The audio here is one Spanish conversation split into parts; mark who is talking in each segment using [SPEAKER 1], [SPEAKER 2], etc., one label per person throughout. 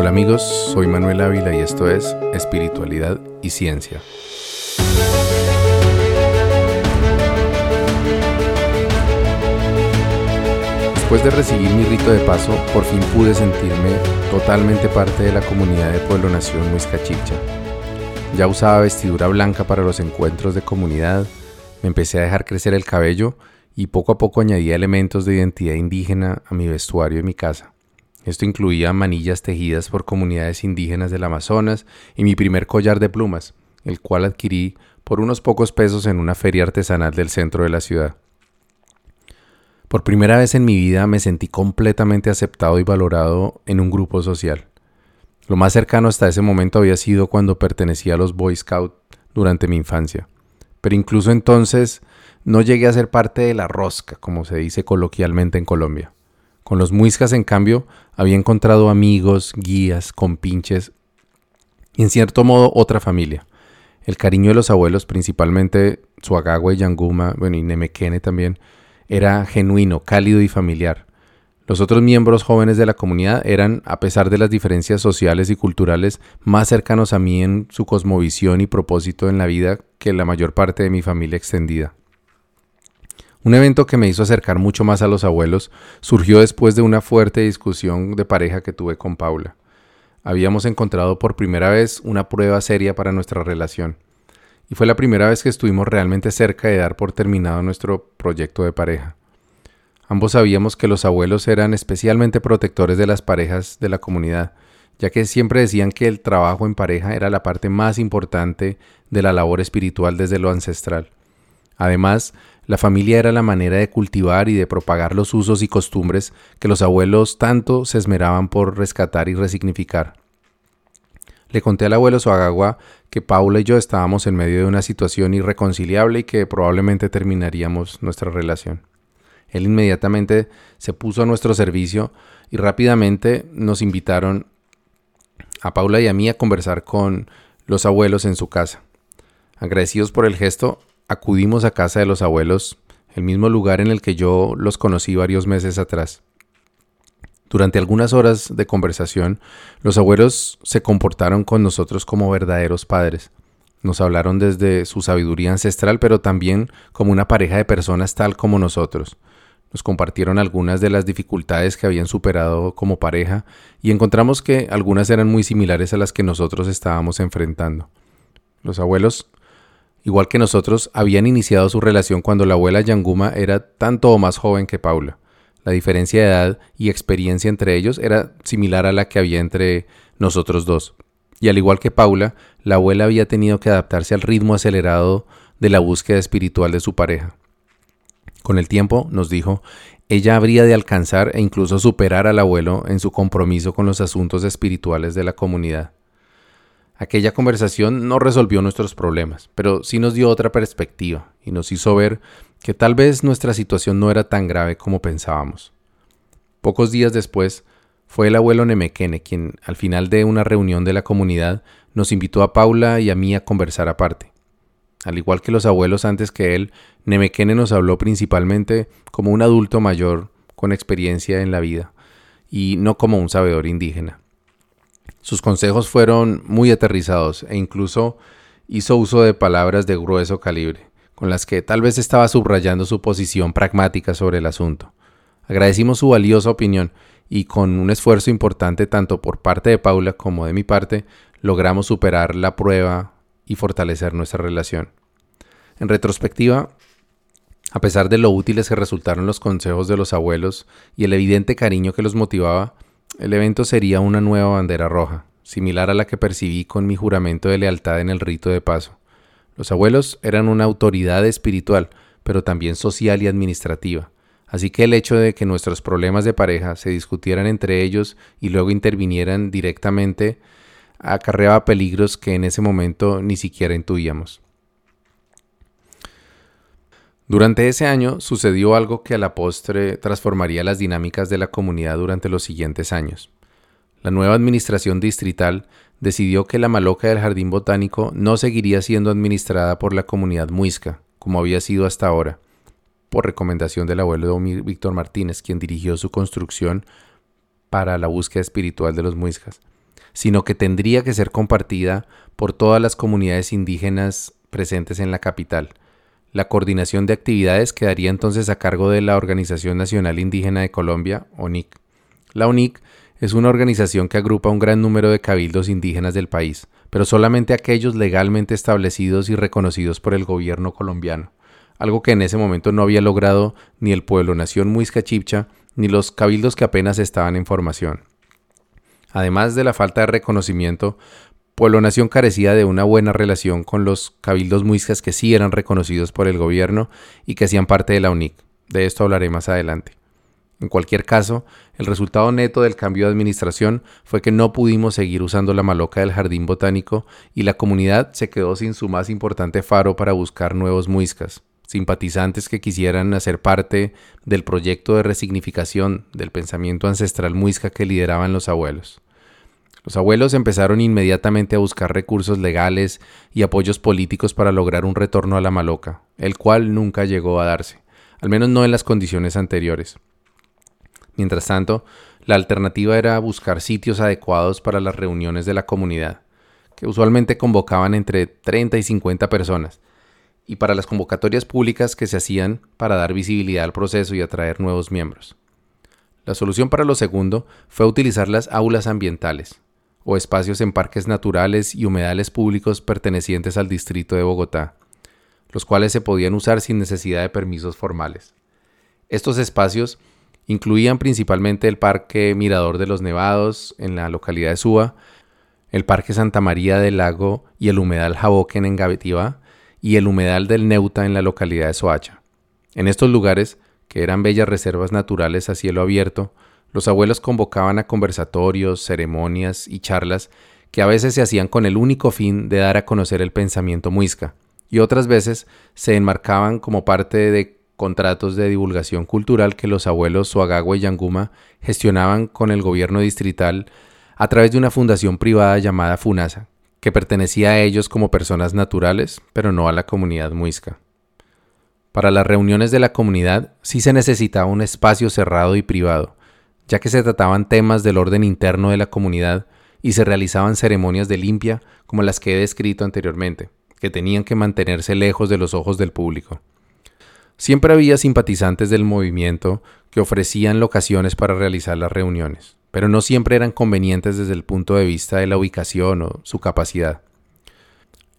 [SPEAKER 1] Hola amigos, soy Manuel Ávila y esto es Espiritualidad y Ciencia. Después de recibir mi rito de paso, por fin pude sentirme totalmente parte de la comunidad de Pueblo Nación Muiscachicha. Ya usaba vestidura blanca para los encuentros de comunidad, me empecé a dejar crecer el cabello y poco a poco añadía elementos de identidad indígena a mi vestuario y mi casa. Esto incluía manillas tejidas por comunidades indígenas del Amazonas y mi primer collar de plumas, el cual adquirí por unos pocos pesos en una feria artesanal del centro de la ciudad. Por primera vez en mi vida me sentí completamente aceptado y valorado en un grupo social. Lo más cercano hasta ese momento había sido cuando pertenecía a los Boy Scouts durante mi infancia. Pero incluso entonces no llegué a ser parte de la rosca, como se dice coloquialmente en Colombia. Con los muiscas, en cambio, había encontrado amigos, guías, compinches y en cierto modo otra familia. El cariño de los abuelos, principalmente Suagagua y Yanguma, bueno, y Nemequene también, era genuino, cálido y familiar. Los otros miembros jóvenes de la comunidad eran, a pesar de las diferencias sociales y culturales, más cercanos a mí en su cosmovisión y propósito en la vida que la mayor parte de mi familia extendida. Un evento que me hizo acercar mucho más a los abuelos surgió después de una fuerte discusión de pareja que tuve con Paula. Habíamos encontrado por primera vez una prueba seria para nuestra relación y fue la primera vez que estuvimos realmente cerca de dar por terminado nuestro proyecto de pareja. Ambos sabíamos que los abuelos eran especialmente protectores de las parejas de la comunidad, ya que siempre decían que el trabajo en pareja era la parte más importante de la labor espiritual desde lo ancestral. Además, la familia era la manera de cultivar y de propagar los usos y costumbres que los abuelos tanto se esmeraban por rescatar y resignificar. Le conté al abuelo Suagagua que Paula y yo estábamos en medio de una situación irreconciliable y que probablemente terminaríamos nuestra relación. Él inmediatamente se puso a nuestro servicio y rápidamente nos invitaron a Paula y a mí a conversar con los abuelos en su casa. Agradecidos por el gesto, acudimos a casa de los abuelos, el mismo lugar en el que yo los conocí varios meses atrás. Durante algunas horas de conversación, los abuelos se comportaron con nosotros como verdaderos padres. Nos hablaron desde su sabiduría ancestral, pero también como una pareja de personas tal como nosotros. Nos compartieron algunas de las dificultades que habían superado como pareja y encontramos que algunas eran muy similares a las que nosotros estábamos enfrentando. Los abuelos, igual que nosotros, habían iniciado su relación cuando la abuela Yanguma era tanto o más joven que Paula. La diferencia de edad y experiencia entre ellos era similar a la que había entre nosotros dos. Y al igual que Paula, la abuela había tenido que adaptarse al ritmo acelerado de la búsqueda espiritual de su pareja. Con el tiempo, nos dijo, ella habría de alcanzar e incluso superar al abuelo en su compromiso con los asuntos espirituales de la comunidad. Aquella conversación no resolvió nuestros problemas, pero sí nos dio otra perspectiva y nos hizo ver que tal vez nuestra situación no era tan grave como pensábamos. Pocos días después, fue el abuelo Nemequene quien, al final de una reunión de la comunidad, nos invitó a Paula y a mí a conversar aparte. Al igual que los abuelos antes que él, Nemequene nos habló principalmente como un adulto mayor con experiencia en la vida, y no como un sabedor indígena. Sus consejos fueron muy aterrizados e incluso hizo uso de palabras de grueso calibre, con las que tal vez estaba subrayando su posición pragmática sobre el asunto. Agradecimos su valiosa opinión y con un esfuerzo importante tanto por parte de Paula como de mi parte, logramos superar la prueba y fortalecer nuestra relación. En retrospectiva, a pesar de lo útiles que resultaron los consejos de los abuelos y el evidente cariño que los motivaba, el evento sería una nueva bandera roja, similar a la que percibí con mi juramento de lealtad en el rito de paso. Los abuelos eran una autoridad espiritual, pero también social y administrativa. Así que el hecho de que nuestros problemas de pareja se discutieran entre ellos y luego intervinieran directamente acarreaba peligros que en ese momento ni siquiera intuíamos. Durante ese año sucedió algo que a la postre transformaría las dinámicas de la comunidad durante los siguientes años. La nueva administración distrital decidió que la maloca del jardín botánico no seguiría siendo administrada por la comunidad muisca, como había sido hasta ahora, por recomendación del abuelo Víctor Martínez, quien dirigió su construcción para la búsqueda espiritual de los muiscas. sino que tendría que ser compartida por todas las comunidades indígenas presentes en la capital. La coordinación de actividades quedaría entonces a cargo de la Organización Nacional Indígena de Colombia, ONIC. La ONIC es una organización que agrupa un gran número de cabildos indígenas del país, pero solamente aquellos legalmente establecidos y reconocidos por el gobierno colombiano, algo que en ese momento no había logrado ni el pueblo nación Muisca Chipcha ni los cabildos que apenas estaban en formación. Además de la falta de reconocimiento, Pueblo Nación carecía de una buena relación con los cabildos muiscas que sí eran reconocidos por el gobierno y que hacían parte de la UNIC. De esto hablaré más adelante. En cualquier caso, el resultado neto del cambio de administración fue que no pudimos seguir usando la maloca del jardín botánico y la comunidad se quedó sin su más importante faro para buscar nuevos muiscas, simpatizantes que quisieran hacer parte del proyecto de resignificación del pensamiento ancestral muisca que lideraban los abuelos. Los abuelos empezaron inmediatamente a buscar recursos legales y apoyos políticos para lograr un retorno a la maloca, el cual nunca llegó a darse, al menos no en las condiciones anteriores. Mientras tanto, la alternativa era buscar sitios adecuados para las reuniones de la comunidad, que usualmente convocaban entre 30 y 50 personas, y para las convocatorias públicas que se hacían para dar visibilidad al proceso y atraer nuevos miembros. La solución para lo segundo fue utilizar las aulas ambientales, o espacios en parques naturales y humedales públicos pertenecientes al distrito de Bogotá, los cuales se podían usar sin necesidad de permisos formales. Estos espacios incluían principalmente el Parque Mirador de los Nevados en la localidad de Suba, el Parque Santa María del Lago y el Humedal Jaboquen en Gavetiva y el Humedal del Neuta en la localidad de Soacha. En estos lugares, que eran bellas reservas naturales a cielo abierto, los abuelos convocaban a conversatorios, ceremonias y charlas que a veces se hacían con el único fin de dar a conocer el pensamiento muisca, y otras veces se enmarcaban como parte de contratos de divulgación cultural que los abuelos Suagagua y Yanguma gestionaban con el gobierno distrital a través de una fundación privada llamada FUNASA, que pertenecía a ellos como personas naturales, pero no a la comunidad muisca. Para las reuniones de la comunidad sí se necesitaba un espacio cerrado y privado, ya que se trataban temas del orden interno de la comunidad y se realizaban ceremonias de limpia como las que he descrito anteriormente, que tenían que mantenerse lejos de los ojos del público. Siempre había simpatizantes del movimiento que ofrecían locaciones para realizar las reuniones, pero no siempre eran convenientes desde el punto de vista de la ubicación o su capacidad.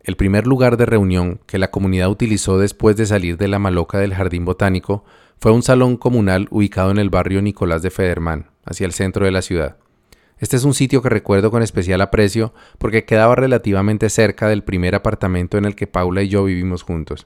[SPEAKER 1] El primer lugar de reunión que la comunidad utilizó después de salir de la maloca del jardín botánico fue un salón comunal ubicado en el barrio Nicolás de Federman, hacia el centro de la ciudad. Este es un sitio que recuerdo con especial aprecio porque quedaba relativamente cerca del primer apartamento en el que Paula y yo vivimos juntos.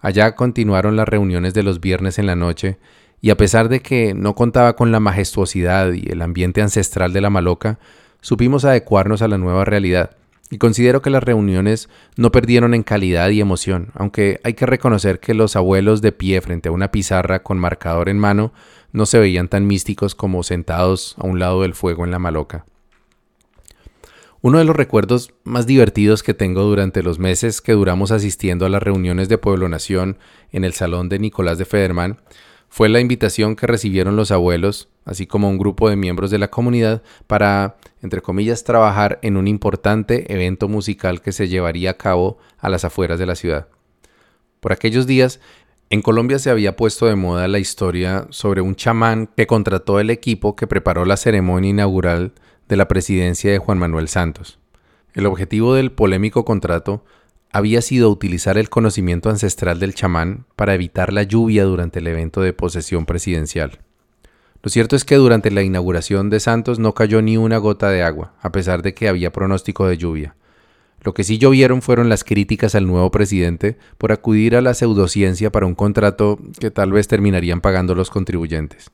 [SPEAKER 1] Allá continuaron las reuniones de los viernes en la noche, y a pesar de que no contaba con la majestuosidad y el ambiente ancestral de la Maloca, supimos adecuarnos a la nueva realidad y considero que las reuniones no perdieron en calidad y emoción, aunque hay que reconocer que los abuelos de pie frente a una pizarra con marcador en mano no se veían tan místicos como sentados a un lado del fuego en la maloca. Uno de los recuerdos más divertidos que tengo durante los meses que duramos asistiendo a las reuniones de Pueblo Nación en el salón de Nicolás de Federman fue la invitación que recibieron los abuelos, así como un grupo de miembros de la comunidad, para, entre comillas, trabajar en un importante evento musical que se llevaría a cabo a las afueras de la ciudad. Por aquellos días, en Colombia se había puesto de moda la historia sobre un chamán que contrató el equipo que preparó la ceremonia inaugural de la presidencia de Juan Manuel Santos. El objetivo del polémico contrato había sido utilizar el conocimiento ancestral del chamán para evitar la lluvia durante el evento de posesión presidencial. Lo cierto es que durante la inauguración de Santos no cayó ni una gota de agua, a pesar de que había pronóstico de lluvia. Lo que sí llovieron fueron las críticas al nuevo presidente por acudir a la pseudociencia para un contrato que tal vez terminarían pagando los contribuyentes.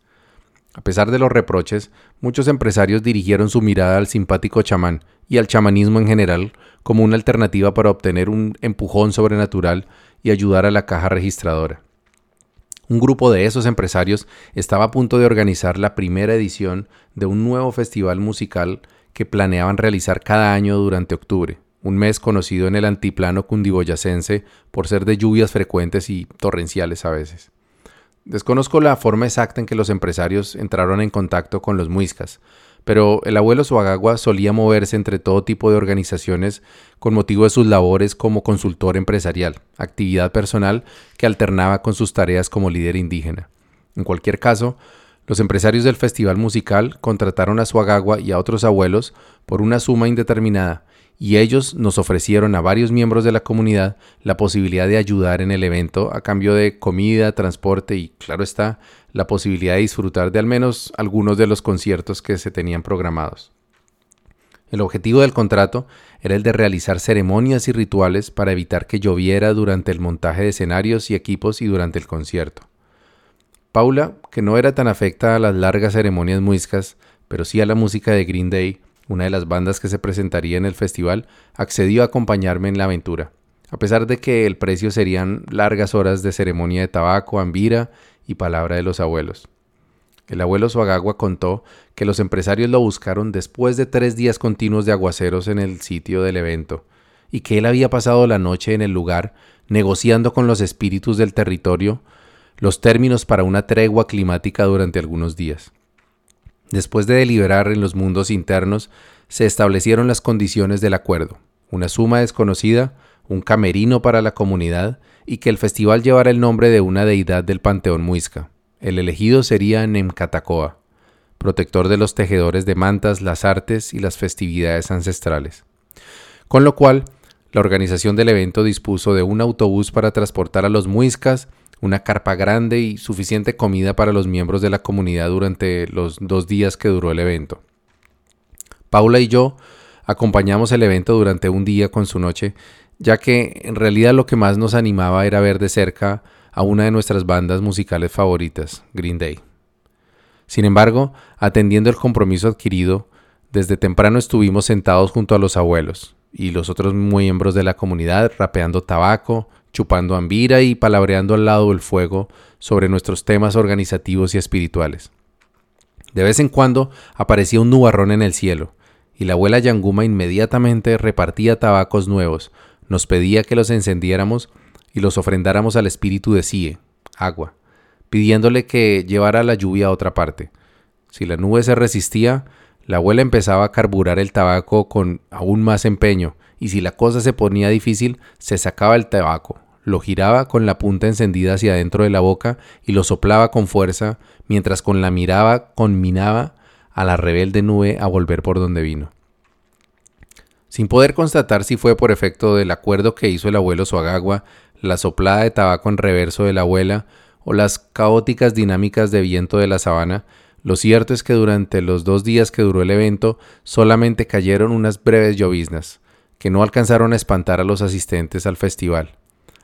[SPEAKER 1] A pesar de los reproches, muchos empresarios dirigieron su mirada al simpático chamán y al chamanismo en general como una alternativa para obtener un empujón sobrenatural y ayudar a la caja registradora. Un grupo de esos empresarios estaba a punto de organizar la primera edición de un nuevo festival musical que planeaban realizar cada año durante octubre, un mes conocido en el antiplano cundiboyacense por ser de lluvias frecuentes y torrenciales a veces. Desconozco la forma exacta en que los empresarios entraron en contacto con los muiscas, pero el abuelo Suagagua solía moverse entre todo tipo de organizaciones con motivo de sus labores como consultor empresarial, actividad personal que alternaba con sus tareas como líder indígena. En cualquier caso, los empresarios del festival musical contrataron a Suagagua y a otros abuelos por una suma indeterminada, y ellos nos ofrecieron a varios miembros de la comunidad la posibilidad de ayudar en el evento a cambio de comida, transporte y, claro está, la posibilidad de disfrutar de al menos algunos de los conciertos que se tenían programados. El objetivo del contrato era el de realizar ceremonias y rituales para evitar que lloviera durante el montaje de escenarios y equipos y durante el concierto. Paula, que no era tan afecta a las largas ceremonias muiscas, pero sí a la música de Green Day, una de las bandas que se presentaría en el festival, accedió a acompañarme en la aventura, a pesar de que el precio serían largas horas de ceremonia de tabaco, ambira y palabra de los abuelos. El abuelo Suagagua contó que los empresarios lo buscaron después de tres días continuos de aguaceros en el sitio del evento, y que él había pasado la noche en el lugar negociando con los espíritus del territorio los términos para una tregua climática durante algunos días. Después de deliberar en los mundos internos, se establecieron las condiciones del acuerdo, una suma desconocida, un camerino para la comunidad y que el festival llevara el nombre de una deidad del panteón muisca. El elegido sería Nemcatacoa, protector de los tejedores de mantas, las artes y las festividades ancestrales. Con lo cual, la organización del evento dispuso de un autobús para transportar a los muiscas, una carpa grande y suficiente comida para los miembros de la comunidad durante los dos días que duró el evento. Paula y yo acompañamos el evento durante un día con su noche ya que en realidad lo que más nos animaba era ver de cerca a una de nuestras bandas musicales favoritas, Green Day. Sin embargo, atendiendo el compromiso adquirido, desde temprano estuvimos sentados junto a los abuelos y los otros miembros de la comunidad rapeando tabaco, chupando ambira y palabreando al lado del fuego sobre nuestros temas organizativos y espirituales. De vez en cuando aparecía un nubarrón en el cielo, y la abuela Yanguma inmediatamente repartía tabacos nuevos, nos pedía que los encendiéramos y los ofrendáramos al espíritu de Sie, agua, pidiéndole que llevara la lluvia a otra parte. Si la nube se resistía, la abuela empezaba a carburar el tabaco con aún más empeño, y si la cosa se ponía difícil, se sacaba el tabaco, lo giraba con la punta encendida hacia adentro de la boca y lo soplaba con fuerza, mientras con la mirada conminaba a la rebelde nube a volver por donde vino. Sin poder constatar si fue por efecto del acuerdo que hizo el abuelo Suagagua, la soplada de tabaco en reverso de la abuela o las caóticas dinámicas de viento de la sabana, lo cierto es que durante los dos días que duró el evento solamente cayeron unas breves lloviznas, que no alcanzaron a espantar a los asistentes al festival.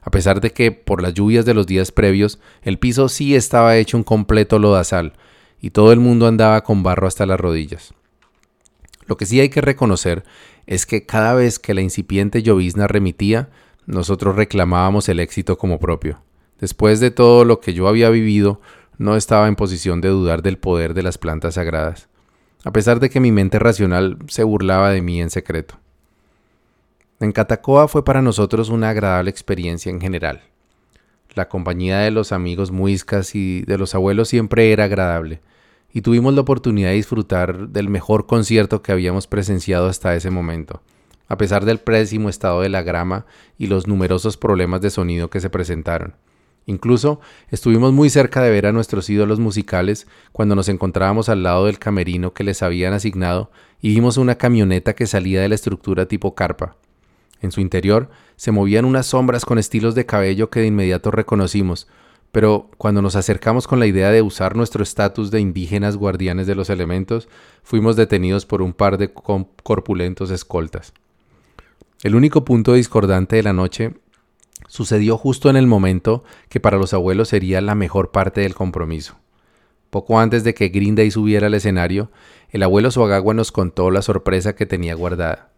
[SPEAKER 1] A pesar de que, por las lluvias de los días previos, el piso sí estaba hecho un completo lodazal, y todo el mundo andaba con barro hasta las rodillas. Lo que sí hay que reconocer es que cada vez que la incipiente llovizna remitía, nosotros reclamábamos el éxito como propio. Después de todo lo que yo había vivido, no estaba en posición de dudar del poder de las plantas sagradas, a pesar de que mi mente racional se burlaba de mí en secreto. En Catacoa fue para nosotros una agradable experiencia en general. La compañía de los amigos muiscas y de los abuelos siempre era agradable, y tuvimos la oportunidad de disfrutar del mejor concierto que habíamos presenciado hasta ese momento, a pesar del pésimo estado de la grama y los numerosos problemas de sonido que se presentaron. Incluso estuvimos muy cerca de ver a nuestros ídolos musicales cuando nos encontrábamos al lado del camerino que les habían asignado y vimos una camioneta que salía de la estructura tipo carpa. En su interior se movían unas sombras con estilos de cabello que de inmediato reconocimos, pero cuando nos acercamos con la idea de usar nuestro estatus de indígenas guardianes de los elementos, fuimos detenidos por un par de corpulentos escoltas. El único punto discordante de la noche sucedió justo en el momento que para los abuelos sería la mejor parte del compromiso. Poco antes de que Grinday subiera al escenario, el abuelo Suagagua nos contó la sorpresa que tenía guardada.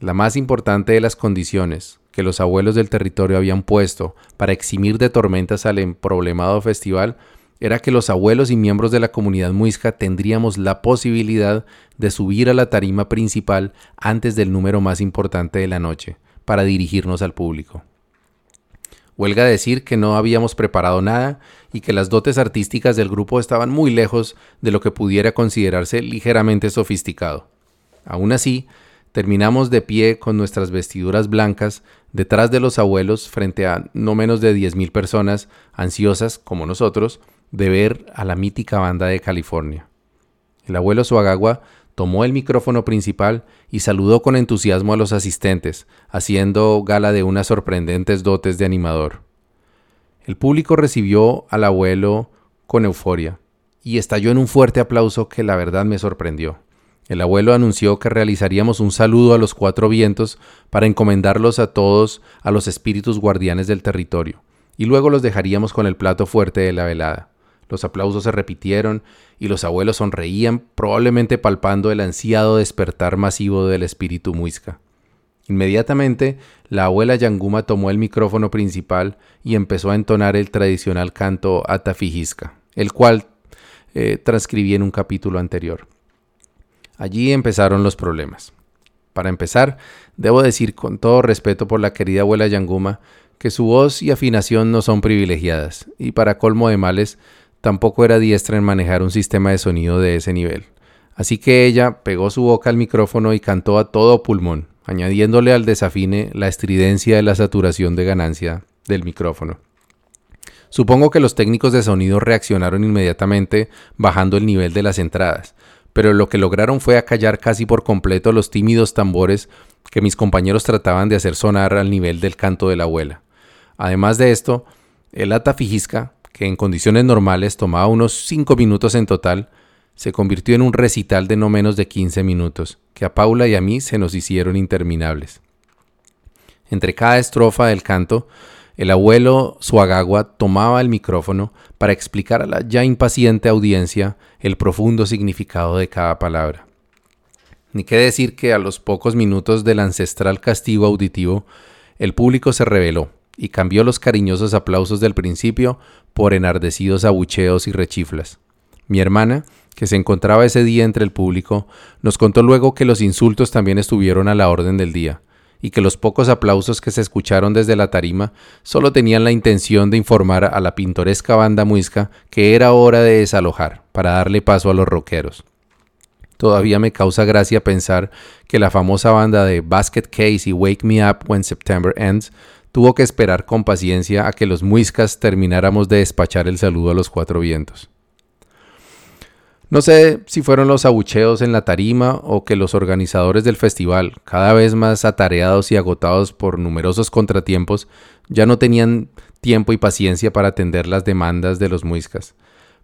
[SPEAKER 1] La más importante de las condiciones que los abuelos del territorio habían puesto para eximir de tormentas al emproblemado festival era que los abuelos y miembros de la comunidad muisca tendríamos la posibilidad de subir a la tarima principal antes del número más importante de la noche, para dirigirnos al público. Huelga decir que no habíamos preparado nada y que las dotes artísticas del grupo estaban muy lejos de lo que pudiera considerarse ligeramente sofisticado. Aún así, terminamos de pie con nuestras vestiduras blancas detrás de los abuelos frente a no menos de 10.000 personas ansiosas, como nosotros, de ver a la mítica banda de California. El abuelo Suagagua tomó el micrófono principal y saludó con entusiasmo a los asistentes, haciendo gala de unas sorprendentes dotes de animador. El público recibió al abuelo con euforia y estalló en un fuerte aplauso que la verdad me sorprendió. El abuelo anunció que realizaríamos un saludo a los cuatro vientos para encomendarlos a todos a los espíritus guardianes del territorio, y luego los dejaríamos con el plato fuerte de la velada. Los aplausos se repitieron y los abuelos sonreían, probablemente palpando el ansiado despertar masivo del espíritu muisca. Inmediatamente, la abuela Yanguma tomó el micrófono principal y empezó a entonar el tradicional canto Atafijisca, el cual eh, transcribí en un capítulo anterior. Allí empezaron los problemas. Para empezar, debo decir con todo respeto por la querida abuela Yanguma que su voz y afinación no son privilegiadas, y para colmo de males, Tampoco era diestra en manejar un sistema de sonido de ese nivel. Así que ella pegó su boca al micrófono y cantó a todo pulmón, añadiéndole al desafine la estridencia de la saturación de ganancia del micrófono. Supongo que los técnicos de sonido reaccionaron inmediatamente bajando el nivel de las entradas, pero lo que lograron fue acallar casi por completo los tímidos tambores que mis compañeros trataban de hacer sonar al nivel del canto de la abuela. Además de esto, el atafijisca que en condiciones normales tomaba unos 5 minutos en total, se convirtió en un recital de no menos de 15 minutos, que a Paula y a mí se nos hicieron interminables. Entre cada estrofa del canto, el abuelo Suagagua tomaba el micrófono para explicar a la ya impaciente audiencia el profundo significado de cada palabra. Ni qué decir que a los pocos minutos del ancestral castigo auditivo, el público se rebeló y cambió los cariñosos aplausos del principio por enardecidos abucheos y rechiflas. Mi hermana, que se encontraba ese día entre el público, nos contó luego que los insultos también estuvieron a la orden del día, y que los pocos aplausos que se escucharon desde la tarima solo tenían la intención de informar a la pintoresca banda muisca que era hora de desalojar para darle paso a los rockeros. Todavía me causa gracia pensar que la famosa banda de Basket Case y Wake Me Up When September Ends tuvo que esperar con paciencia a que los muiscas termináramos de despachar el saludo a los cuatro vientos. No sé si fueron los abucheos en la tarima o que los organizadores del festival, cada vez más atareados y agotados por numerosos contratiempos, ya no tenían tiempo y paciencia para atender las demandas de los muiscas.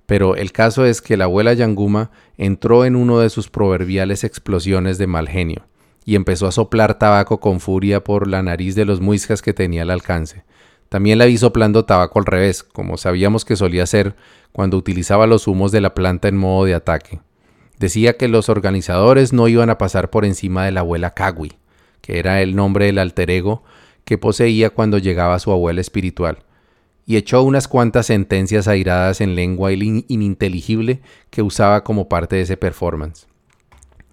[SPEAKER 1] Pero el caso es que la abuela Yanguma entró en uno de sus proverbiales explosiones de mal genio y empezó a soplar tabaco con furia por la nariz de los muiscas que tenía al alcance. También la vi soplando tabaco al revés, como sabíamos que solía hacer cuando utilizaba los humos de la planta en modo de ataque. Decía que los organizadores no iban a pasar por encima de la abuela Kagui, que era el nombre del alter ego que poseía cuando llegaba su abuela espiritual, y echó unas cuantas sentencias airadas en lengua ininteligible que usaba como parte de ese performance.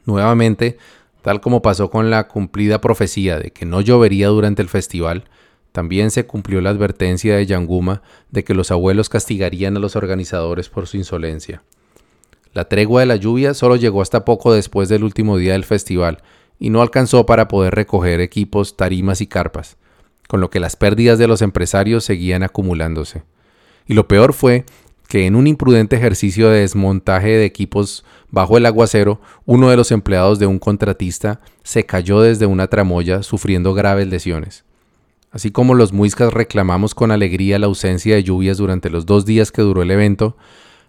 [SPEAKER 1] Nuevamente Tal como pasó con la cumplida profecía de que no llovería durante el festival, también se cumplió la advertencia de Yanguma de que los abuelos castigarían a los organizadores por su insolencia. La tregua de la lluvia solo llegó hasta poco después del último día del festival y no alcanzó para poder recoger equipos, tarimas y carpas, con lo que las pérdidas de los empresarios seguían acumulándose. Y lo peor fue que en un imprudente ejercicio de desmontaje de equipos bajo el aguacero, uno de los empleados de un contratista se cayó desde una tramoya sufriendo graves lesiones. Así como los muiscas reclamamos con alegría la ausencia de lluvias durante los dos días que duró el evento,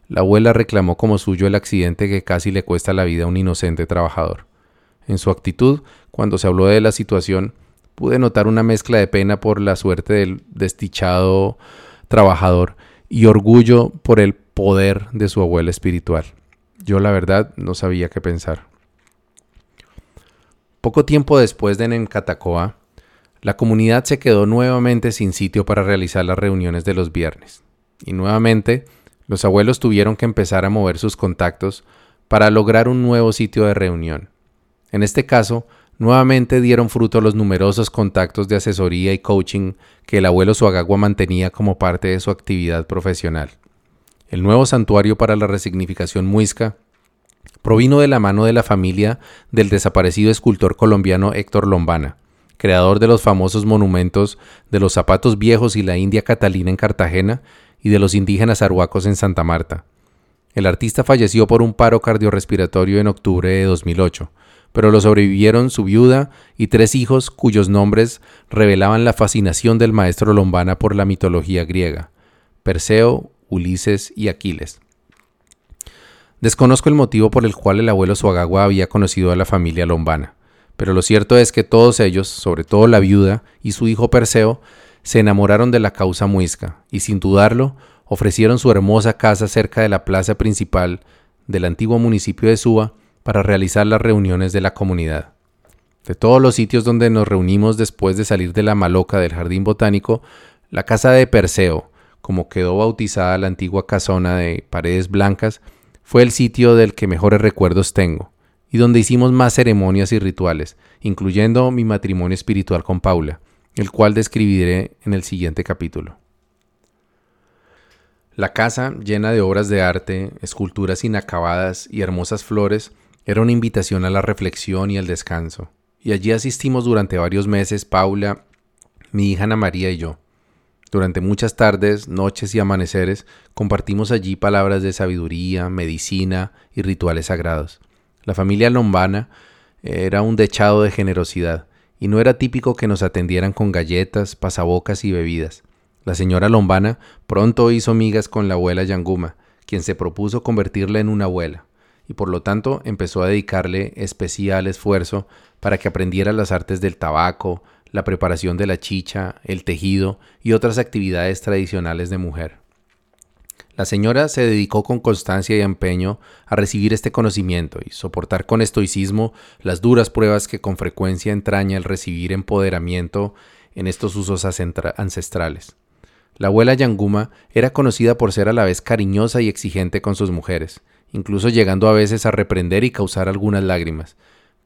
[SPEAKER 1] la abuela reclamó como suyo el accidente que casi le cuesta la vida a un inocente trabajador. En su actitud, cuando se habló de la situación, pude notar una mezcla de pena por la suerte del desdichado trabajador y orgullo por el poder de su abuela espiritual. Yo la verdad no sabía qué pensar. Poco tiempo después de Nencatacoa, la comunidad se quedó nuevamente sin sitio para realizar las reuniones de los viernes. Y nuevamente, los abuelos tuvieron que empezar a mover sus contactos para lograr un nuevo sitio de reunión. En este caso, nuevamente dieron fruto los numerosos contactos de asesoría y coaching que el abuelo Suagagua mantenía como parte de su actividad profesional. El nuevo santuario para la resignificación muisca provino de la mano de la familia del desaparecido escultor colombiano Héctor Lombana, creador de los famosos monumentos de los zapatos viejos y la India Catalina en Cartagena y de los indígenas arhuacos en Santa Marta. El artista falleció por un paro cardiorrespiratorio en octubre de 2008, pero lo sobrevivieron su viuda y tres hijos cuyos nombres revelaban la fascinación del maestro Lombana por la mitología griega, Perseo, Ulises y Aquiles. Desconozco el motivo por el cual el abuelo Suagagua había conocido a la familia Lombana, pero lo cierto es que todos ellos, sobre todo la viuda y su hijo Perseo, se enamoraron de la causa muisca y sin dudarlo ofrecieron su hermosa casa cerca de la plaza principal del antiguo municipio de Suba para realizar las reuniones de la comunidad. De todos los sitios donde nos reunimos después de salir de la maloca del jardín botánico, la casa de Perseo, como quedó bautizada la antigua casona de paredes blancas, fue el sitio del que mejores recuerdos tengo, y donde hicimos más ceremonias y rituales, incluyendo mi matrimonio espiritual con Paula, el cual describiré en el siguiente capítulo. La casa, llena de obras de arte, esculturas inacabadas y hermosas flores, era una invitación a la reflexión y al descanso, y allí asistimos durante varios meses Paula, mi hija Ana María y yo. Durante muchas tardes, noches y amaneceres compartimos allí palabras de sabiduría, medicina y rituales sagrados. La familia Lombana era un dechado de generosidad, y no era típico que nos atendieran con galletas, pasabocas y bebidas. La señora Lombana pronto hizo migas con la abuela Yanguma, quien se propuso convertirla en una abuela, y por lo tanto empezó a dedicarle especial esfuerzo para que aprendiera las artes del tabaco, la preparación de la chicha, el tejido y otras actividades tradicionales de mujer. La señora se dedicó con constancia y empeño a recibir este conocimiento y soportar con estoicismo las duras pruebas que con frecuencia entraña el recibir empoderamiento en estos usos ancestrales. La abuela Yanguma era conocida por ser a la vez cariñosa y exigente con sus mujeres, incluso llegando a veces a reprender y causar algunas lágrimas,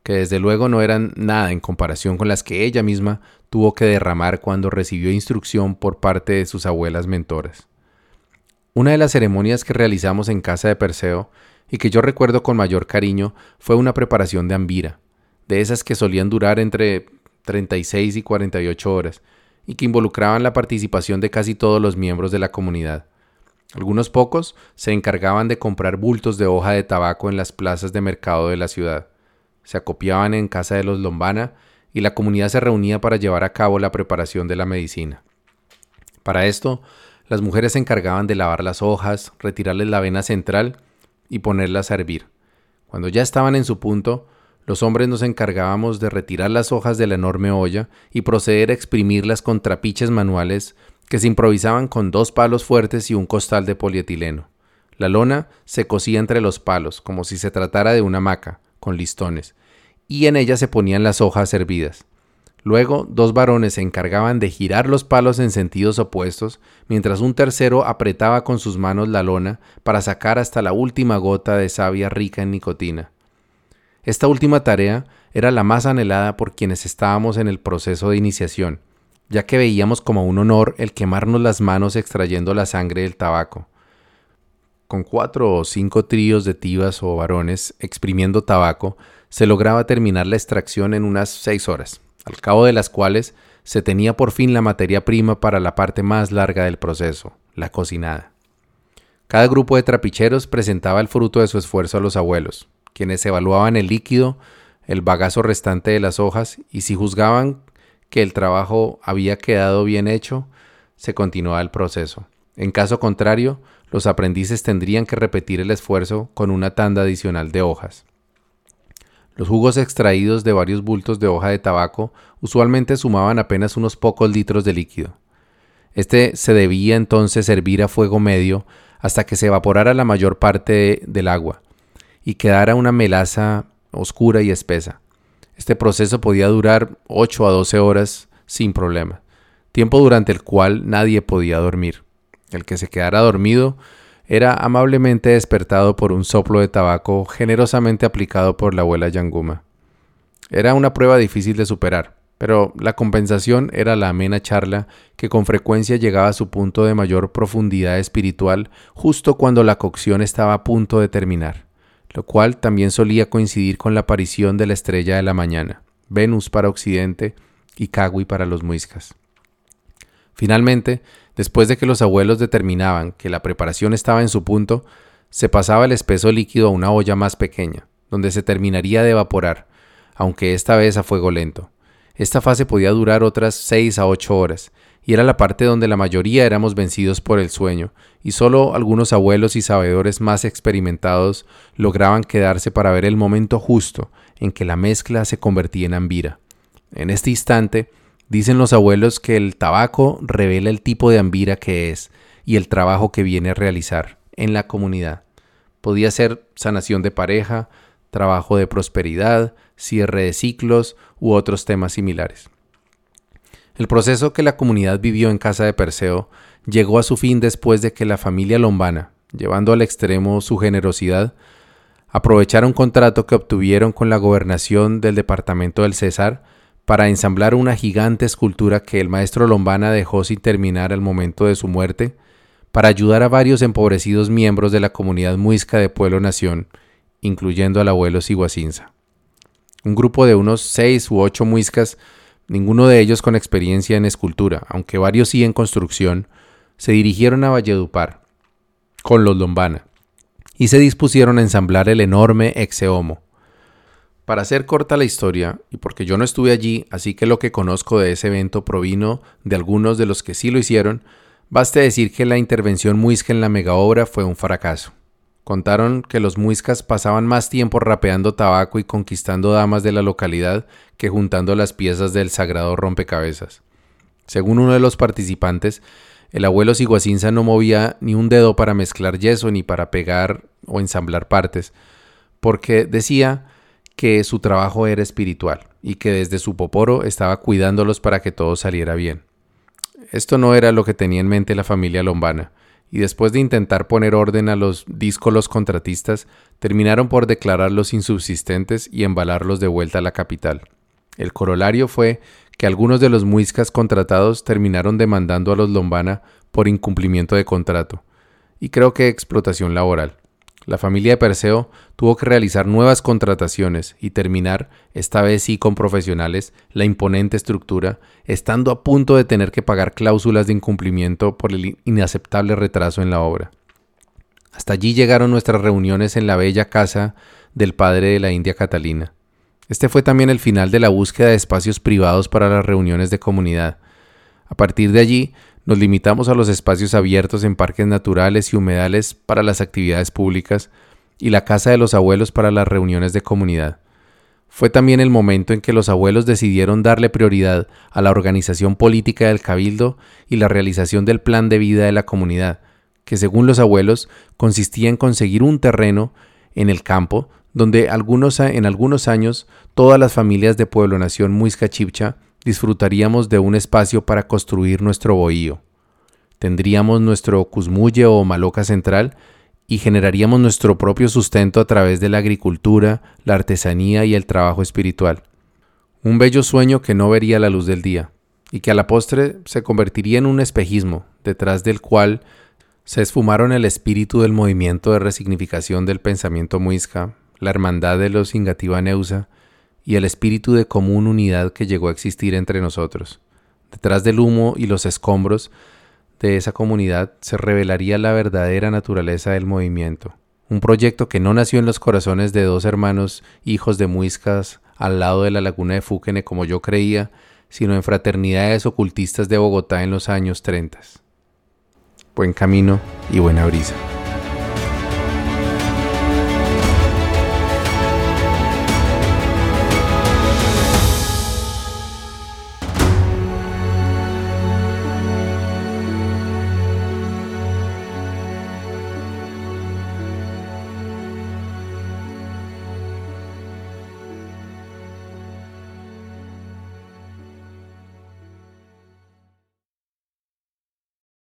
[SPEAKER 1] que desde luego no eran nada en comparación con las que ella misma tuvo que derramar cuando recibió instrucción por parte de sus abuelas mentoras. Una de las ceremonias que realizamos en casa de Perseo y que yo recuerdo con mayor cariño fue una preparación de ambira, de esas que solían durar entre 36 y 48 horas y que involucraban la participación de casi todos los miembros de la comunidad. Algunos pocos se encargaban de comprar bultos de hoja de tabaco en las plazas de mercado de la ciudad se acopiaban en casa de los Lombana y la comunidad se reunía para llevar a cabo la preparación de la medicina. Para esto, las mujeres se encargaban de lavar las hojas, retirarles la vena central y ponerlas a hervir. Cuando ya estaban en su punto, los hombres nos encargábamos de retirar las hojas de la enorme olla y proceder a exprimirlas con trapiches manuales que se improvisaban con dos palos fuertes y un costal de polietileno. La lona se cosía entre los palos, como si se tratara de una hamaca, con listones, y en ella se ponían las hojas hervidas. Luego, dos varones se encargaban de girar los palos en sentidos opuestos, mientras un tercero apretaba con sus manos la lona para sacar hasta la última gota de savia rica en nicotina. Esta última tarea era la más anhelada por quienes estábamos en el proceso de iniciación, ya que veíamos como un honor el quemarnos las manos extrayendo la sangre del tabaco con cuatro o cinco tríos de tibas o varones exprimiendo tabaco, se lograba terminar la extracción en unas seis horas, al cabo de las cuales se tenía por fin la materia prima para la parte más larga del proceso, la cocinada. Cada grupo de trapicheros presentaba el fruto de su esfuerzo a los abuelos, quienes evaluaban el líquido, el bagazo restante de las hojas y si juzgaban que el trabajo había quedado bien hecho, se continuaba el proceso. En caso contrario, los aprendices tendrían que repetir el esfuerzo con una tanda adicional de hojas. Los jugos extraídos de varios bultos de hoja de tabaco usualmente sumaban apenas unos pocos litros de líquido. Este se debía entonces servir a fuego medio hasta que se evaporara la mayor parte del agua y quedara una melaza oscura y espesa. Este proceso podía durar 8 a 12 horas sin problema, tiempo durante el cual nadie podía dormir. El que se quedara dormido era amablemente despertado por un soplo de tabaco generosamente aplicado por la abuela Yanguma. Era una prueba difícil de superar, pero la compensación era la amena charla que con frecuencia llegaba a su punto de mayor profundidad espiritual justo cuando la cocción estaba a punto de terminar, lo cual también solía coincidir con la aparición de la estrella de la mañana, Venus para Occidente y Cagui para los muiscas. Finalmente, después de que los abuelos determinaban que la preparación estaba en su punto, se pasaba el espeso líquido a una olla más pequeña, donde se terminaría de evaporar, aunque esta vez a fuego lento. Esta fase podía durar otras seis a ocho horas, y era la parte donde la mayoría éramos vencidos por el sueño, y solo algunos abuelos y sabedores más experimentados lograban quedarse para ver el momento justo en que la mezcla se convertía en ambira. En este instante, dicen los abuelos que el tabaco revela el tipo de ambira que es y el trabajo que viene a realizar en la comunidad. Podía ser sanación de pareja, trabajo de prosperidad, cierre de ciclos u otros temas similares. El proceso que la comunidad vivió en casa de Perseo llegó a su fin después de que la familia lombana, llevando al extremo su generosidad, aprovechara un contrato que obtuvieron con la gobernación del departamento del César para ensamblar una gigante escultura que el maestro Lombana dejó sin terminar al momento de su muerte, para ayudar a varios empobrecidos miembros de la comunidad muisca de Pueblo Nación, incluyendo al abuelo Siguacinza. Un grupo de unos seis u ocho muiscas, ninguno de ellos con experiencia en escultura, aunque varios sí en construcción, se dirigieron a Valledupar con los Lombana y se dispusieron a ensamblar el enorme exeomo. Para hacer corta la historia, y porque yo no estuve allí, así que lo que conozco de ese evento provino de algunos de los que sí lo hicieron, baste decir que la intervención muisca en la megaobra fue un fracaso. Contaron que los muiscas pasaban más tiempo rapeando tabaco y conquistando damas de la localidad que juntando las piezas del sagrado rompecabezas. Según uno de los participantes, el abuelo Siguacinza no movía ni un dedo para mezclar yeso ni para pegar o ensamblar partes, porque decía que su trabajo era espiritual y que desde su poporo estaba cuidándolos para que todo saliera bien. Esto no era lo que tenía en mente la familia Lombana y después de intentar poner orden a los díscolos contratistas, terminaron por declararlos insubsistentes y embalarlos de vuelta a la capital. El corolario fue que algunos de los muiscas contratados terminaron demandando a los Lombana por incumplimiento de contrato, y creo que explotación laboral. La familia de Perseo tuvo que realizar nuevas contrataciones y terminar, esta vez sí con profesionales, la imponente estructura, estando a punto de tener que pagar cláusulas de incumplimiento por el inaceptable retraso en la obra. Hasta allí llegaron nuestras reuniones en la bella casa del padre de la India Catalina. Este fue también el final de la búsqueda de espacios privados para las reuniones de comunidad. A partir de allí, nos limitamos a los espacios abiertos en parques naturales y humedales para las actividades públicas y la casa de los abuelos para las reuniones de comunidad. Fue también el momento en que los abuelos decidieron darle prioridad a la organización política del cabildo y la realización del plan de vida de la comunidad, que según los abuelos consistía en conseguir un terreno en el campo donde algunos, en algunos años todas las familias de Pueblo Nación Muisca Chipcha disfrutaríamos de un espacio para construir nuestro bohío. Tendríamos nuestro Cusmuye o Maloca central y generaríamos nuestro propio sustento a través de la agricultura, la artesanía y el trabajo espiritual. Un bello sueño que no vería la luz del día y que a la postre se convertiría en un espejismo, detrás del cual se esfumaron el espíritu del movimiento de resignificación del pensamiento muisca, la hermandad de los Ingativa Neusa y el espíritu de común unidad que llegó a existir entre nosotros. Detrás del humo y los escombros de esa comunidad se revelaría la verdadera naturaleza del movimiento, un proyecto que no nació en los corazones de dos hermanos hijos de muiscas al lado de la laguna de Fúquene como yo creía, sino en fraternidades ocultistas de Bogotá en los años 30. Buen camino y buena brisa.